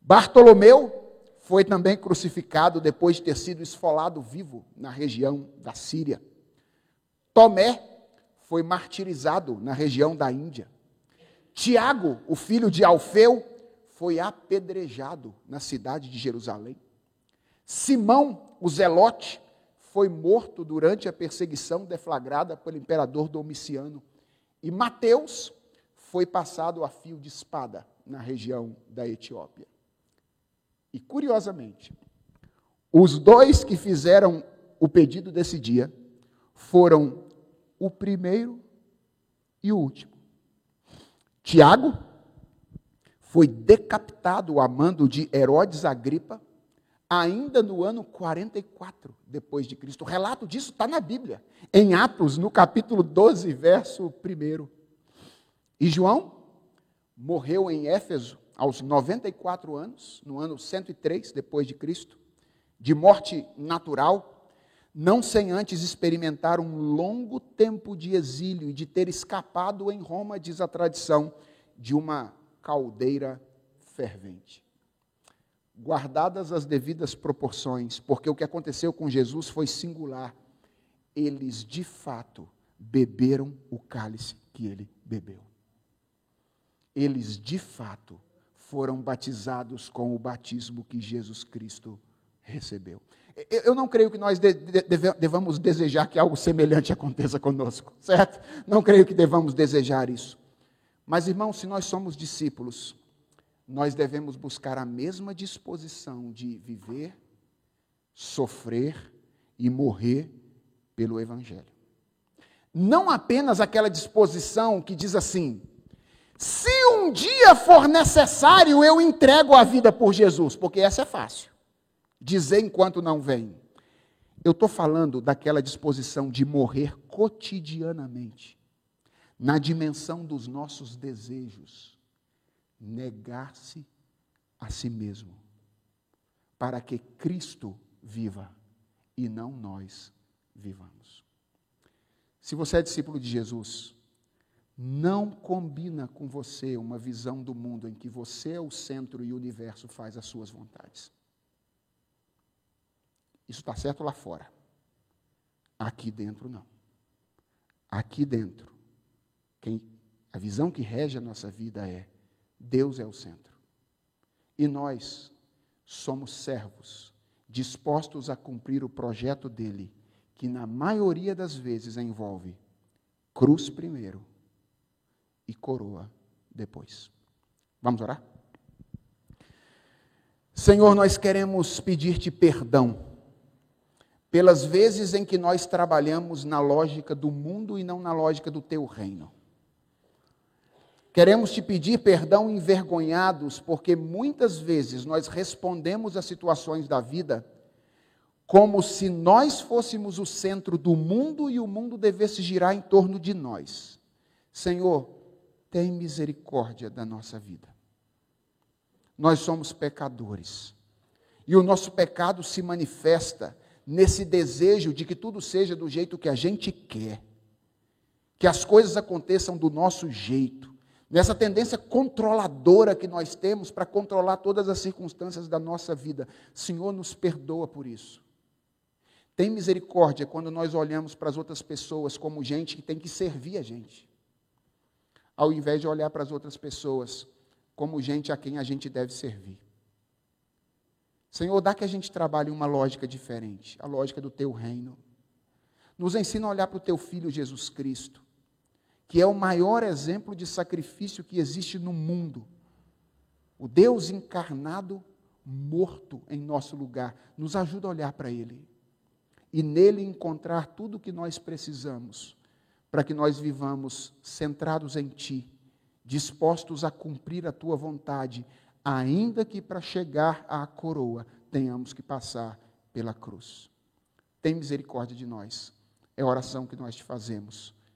Bartolomeu foi também crucificado depois de ter sido esfolado vivo na região da Síria. Tomé foi martirizado na região da Índia. Tiago, o filho de Alfeu, foi apedrejado na cidade de Jerusalém. Simão, o zelote, foi morto durante a perseguição deflagrada pelo imperador Domiciano. E Mateus foi passado a fio de espada na região da Etiópia. E curiosamente, os dois que fizeram o pedido desse dia foram o primeiro e o último. Tiago foi decapitado a mando de Herodes Agripa ainda no ano 44 depois de Cristo. O relato disso está na Bíblia, em Atos, no capítulo 12, verso 1. E João morreu em Éfeso aos 94 anos, no ano 103 depois de Cristo, de morte natural, não sem antes experimentar um longo tempo de exílio e de ter escapado em Roma, diz a tradição, de uma caldeira fervente guardadas as devidas proporções, porque o que aconteceu com Jesus foi singular. Eles, de fato, beberam o cálice que ele bebeu. Eles, de fato, foram batizados com o batismo que Jesus Cristo recebeu. Eu não creio que nós devamos desejar que algo semelhante aconteça conosco, certo? Não creio que devamos desejar isso. Mas, irmãos, se nós somos discípulos, nós devemos buscar a mesma disposição de viver, sofrer e morrer pelo Evangelho. Não apenas aquela disposição que diz assim: se um dia for necessário, eu entrego a vida por Jesus, porque essa é fácil. Dizer enquanto não vem. Eu estou falando daquela disposição de morrer cotidianamente, na dimensão dos nossos desejos negar-se a si mesmo, para que Cristo viva e não nós vivamos. Se você é discípulo de Jesus, não combina com você uma visão do mundo em que você é o centro e o universo faz as suas vontades. Isso está certo lá fora. Aqui dentro, não. Aqui dentro, quem, a visão que rege a nossa vida é Deus é o centro. E nós somos servos, dispostos a cumprir o projeto dele, que na maioria das vezes envolve cruz primeiro e coroa depois. Vamos orar? Senhor, nós queremos pedir-te perdão pelas vezes em que nós trabalhamos na lógica do mundo e não na lógica do teu reino. Queremos te pedir perdão envergonhados, porque muitas vezes nós respondemos às situações da vida como se nós fôssemos o centro do mundo e o mundo devesse girar em torno de nós. Senhor, tem misericórdia da nossa vida. Nós somos pecadores. E o nosso pecado se manifesta nesse desejo de que tudo seja do jeito que a gente quer. Que as coisas aconteçam do nosso jeito nessa tendência controladora que nós temos para controlar todas as circunstâncias da nossa vida. Senhor, nos perdoa por isso. Tem misericórdia quando nós olhamos para as outras pessoas como gente que tem que servir a gente, ao invés de olhar para as outras pessoas como gente a quem a gente deve servir. Senhor, dá que a gente trabalhe uma lógica diferente, a lógica do teu reino. Nos ensina a olhar para o teu filho Jesus Cristo que é o maior exemplo de sacrifício que existe no mundo. O Deus encarnado, morto em nosso lugar, nos ajuda a olhar para Ele e nele encontrar tudo o que nós precisamos para que nós vivamos centrados em Ti, dispostos a cumprir a Tua vontade, ainda que para chegar à coroa tenhamos que passar pela cruz. Tem misericórdia de nós. É a oração que nós te fazemos